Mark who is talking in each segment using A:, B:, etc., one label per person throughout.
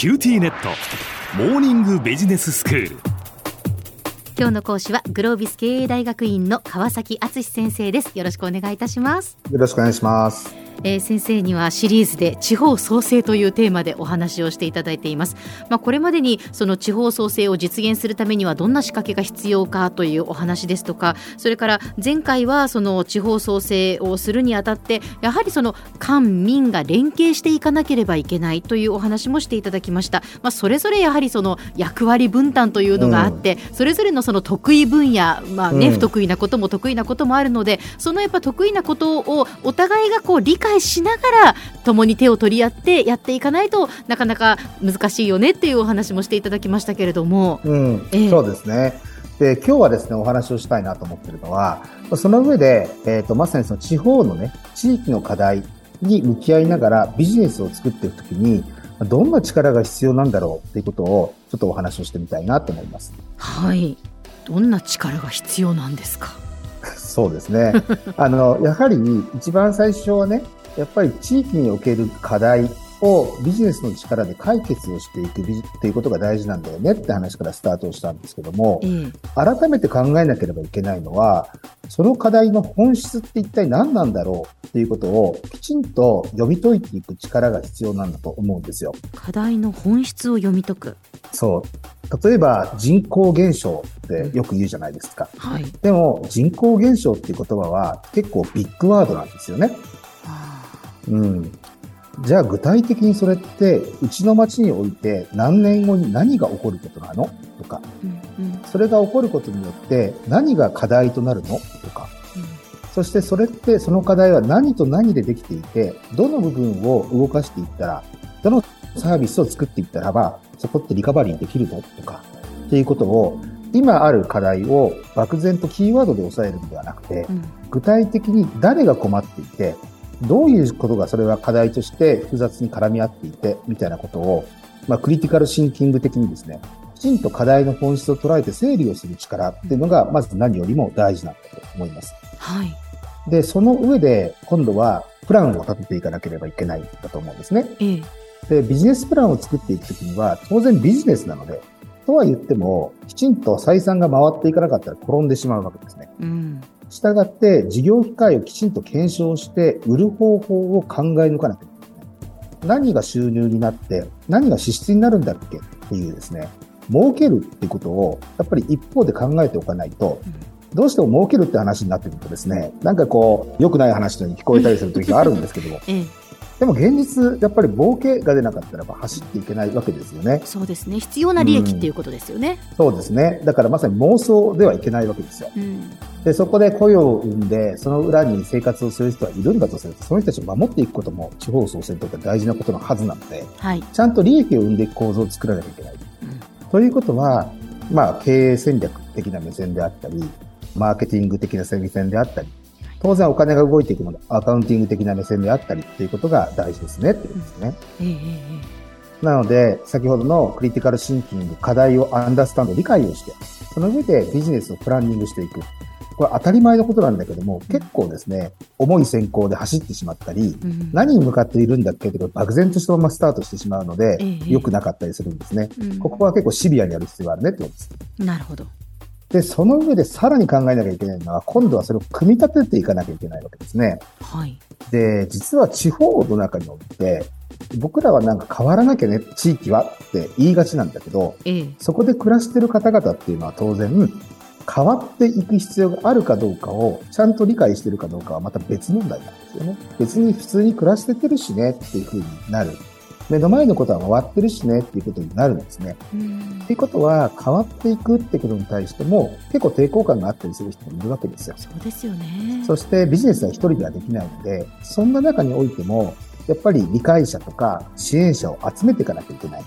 A: QTnet。モーニングビジネススクール。
B: 今日の講師はグロービス経営大学院の川崎敦先生です。よろしくお願いいたします。
C: よろしくお願いします
B: えー、先生にはシリーズで地方創生というテーマでお話をしていただいています。まあ、これまでにその地方創生を実現するためにはどんな仕掛けが必要かというお話ですとか、それから前回はその地方創生をするにあたって、やはりその官民が連携していかなければいけないというお話もしていただきました。まあ、それぞれやはりその役割分担というのがあって、うん、それぞれのその得意分野、まあね、うん、不得意なことも得意なこともあるので、そのやっぱ得意なことをお互いがこう理解解しながら共に手を取り合ってやっていかないとなかなか難しいよねっていうお話もしていただきましたけれども、
C: うんえー、そうですね。で今日はですねお話をしたいなと思っているのはその上で、えーと、まさにその地方のね地域の課題に向き合いながらビジネスを作っていくときにどんな力が必要なんだろうっていうことをちょっとお話をしてみたいなと思います。
B: はい。どんな力が必要なんですか？
C: そうですね。あの、やはり一番最初はね、やっぱり地域における課題をビジネスの力で解決をしていくということが大事なんだよねって話からスタートをしたんですけども、うん、改めて考えなければいけないのは、その課題の本質って一体何なんだろうっていうことをきちんと読み解いていく力が必要なんだと思うんですよ。
B: 課題の本質を読み解く。
C: そう。例えば人口減少ってよく言うじゃないですか。はい、でも人口減少っていう言葉は結構ビッグワードなんですよね。うん。じゃあ具体的にそれってうちの町において何年後に何が起こることなの？とか、うんうん、それが起こることによって何が課題となるの？とか、うん、そしてそれってその課題は何と何でできていてどの部分を動かしていったらどのサービスを作っていったらばそこってリカバリーできるの？とか。っていうことを今ある課題を漠然とキーワードで抑えるのではなくて、うん、具体的に誰が困っていてどういうことがそれは課題として複雑に絡み合っていて、みたいなことを、まあ、クリティカルシンキング的にですね、きちんと課題の本質を捉えて整理をする力っていうのが、まず何よりも大事なんだと思います。はい。で、その上で、今度は、プランを立てていかなければいけないんだと思うんですね。ええ、で、ビジネスプランを作っていくときには、当然ビジネスなので、とは言っても、きちんと採算が回っていかなかったら転んでしまうわけですね。うん。したがって、事業機会をきちんと検証して、売る方法を考え抜かなきゃいけない。何が収入になって、何が支出になるんだっけ？っていうですね、儲けるっていうことを、やっぱり一方で考えておかないと、どうしても儲けるって話になってくるとですね、なんかこう、良くない話のように聞こえたりする時があるんですけども、でも現実、やっぱり儲けが出なかったらば走っていけないわけですよね。
B: そうですね。必要な利益っていうことですよね。
C: うん、そうですね。だからまさに妄想ではいけないわけですよ。うん、で、そこで雇用を生んで、その裏に生活をする人はいるんだとすると、その人たちを守っていくことも地方創生とか大事なことのはずなので、はい、ちゃんと利益を生んでいく構造を作らなきゃいけない。うん、ということは、まあ、経営戦略的な目線であったり、マーケティング的な目線であったり、当然お金が動いていくので、アカウンティング的な目線であったりっていうことが大事ですねっていうことですね。うんえー、なので、先ほどのクリティカルシンキング、課題をアンダースタンド、理解をして、その上でビジネスをプランニングしていく。これ当たり前のことなんだけども、結構ですね、重い先行で走ってしまったり、うん、何に向かっているんだっけ？って漠然としたままスタートしてしまうので、良、くなかったりするんですね、うん、ここは結構シビアにやる必要があるねってことです。
B: なるほど。
C: で、その上でさらに考えなきゃいけないのは、今度はそれを組み立てていかなきゃいけないわけですね。はい。で、実は地方の中において、僕らはなんか変わらなきゃね、地域はって言いがちなんだけど、ええ、そこで暮らしてる方々っていうのは当然、変わっていく必要があるかどうかをちゃんと理解してるかどうかはまた別問題なんですよね。別に普通に暮らしててるしねっていうふうになる。目の前のことは回ってるしねっていうことになるんですね。っていうことは変わっていくってことに対しても結構抵抗感があったりする人もいるわけですよ。
B: そうですよね。
C: そしてビジネスは一人ではできないので、そんな中においてもやっぱり理解者とか支援者を集めていかなきゃいけない。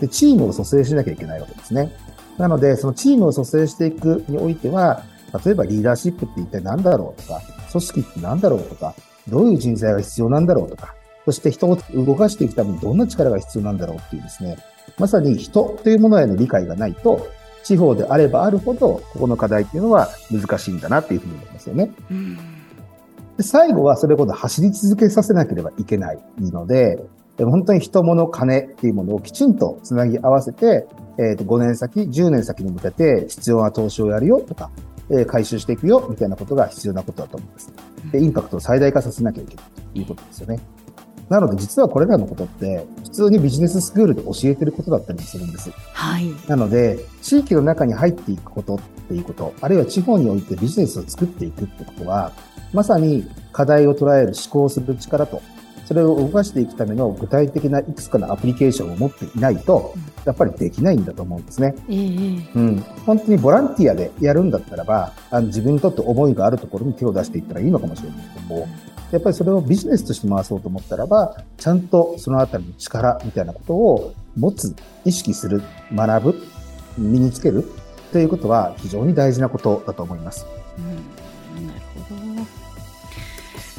C: で、チームを蘇生しなきゃいけないわけですね。なので、そのチームを蘇生していくにおいては、例えばリーダーシップって一体何だろうとか、組織って何だろうとか、どういう人材が必要なんだろうとか、そして人を動かしていくためにどんな力が必要なんだろうっていうですね、まさに人というものへの理解がないと、地方であればあるほど、ここの課題っていうのは難しいんだなっていうふうに思いますよね。で最後はそれほど走り続けさせなければいけないので、本当に人物金っていうものをきちんとつなぎ合わせて、えっ、ー、と、5年先、10年先に向けて必要な投資をやるよとか、えー、回収していくよみたいなことが必要なことだと思います。で、インパクトを最大化させなきゃいけないということですよね。なので実はこれらのことって普通にビジネススクールで教えてることだったりもするんです。
B: はい。
C: なので地域の中に入っていくことっていうこと、あるいは地方においてビジネスを作っていくってことは、まさに課題を捉える思考する力とそれを動かしていくための具体的ないくつかのアプリケーションを持っていないと、やっぱりできないんだと思うんですね。
B: えー、
C: うん。本当にボランティアでやるんだったらば、あの自分にとって思いがあるところに手を出していったらいいのかもしれないけども、やっぱりそれをビジネスとして回そうと思ったらば、ちゃんとそのあたりの力みたいなことを持つ、意識する、学ぶ、身につけるということは非常に大事なことだと思います。
B: うん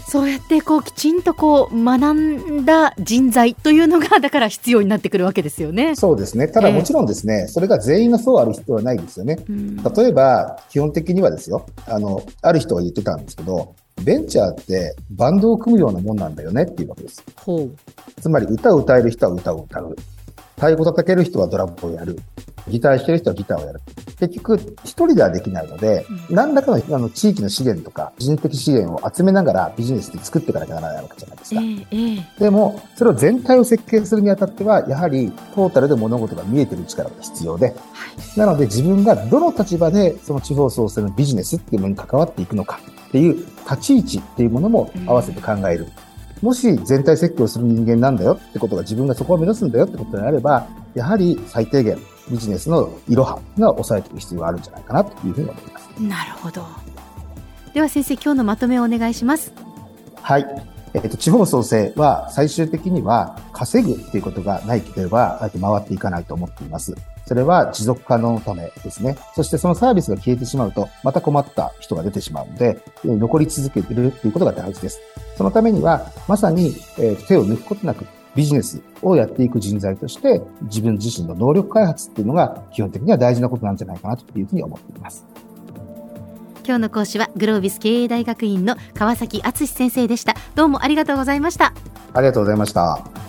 B: そうやってこうきちんとこう学んだ人材というのがだから必要になってくるわけですよね。
C: そうですね。ただもちろんですね、えー、それが全員がそうある必要はないんですよね。うん、例えば基本的にはですよ、あのある人が言ってたんですけど、ベンチャーってバンドを組むようなもんなんだよねっていうわけです。
B: ほう
C: つまり歌を歌える人は歌を歌う。太鼓叩ける人はドラムをやる。ギター弾ける人はギターをやる。結局、一人ではできないので、うん、何らかのあの地域の資源とか、人的資源を集めながらビジネスで作っていかなきゃならないわけじゃないですか。えーえー、でも、それを全体を設計するにあたっては、やはりトータルで物事が見えてる力が必要で、はい、なので自分がどの立場でその地方創生のビジネスっていうものに関わっていくのかっていう立ち位置っていうものも合わせて考える。うんもし全体設計をする人間なんだよってことが自分がそこを目指すんだよってことであれば、やはり最低限ビジネスのいろはが抑えていく必要があるんじゃないかなというふうに思います。
B: なるほど。では先生、今日のまとめをお願いします。
C: はい。えっ、ー、と、地方創生は最終的には稼ぐっていうことがないければ、回っていかないと思っています。それは持続可能のためですね。そしてそのサービスが消えてしまうと、また困った人が出てしまうので、残り続けてるっていうことが大事です。そのためには、まさに、えー、手を抜くことなく、ビジネスをやっていく人材として、自分自身の能力開発っていうのが基本的には大事なことなんじゃないかなというふうに思っています。
B: 今日の講師はグロービス経営大学院の川崎敦先生でした。どうもありがとうございました。
C: ありがとうございました。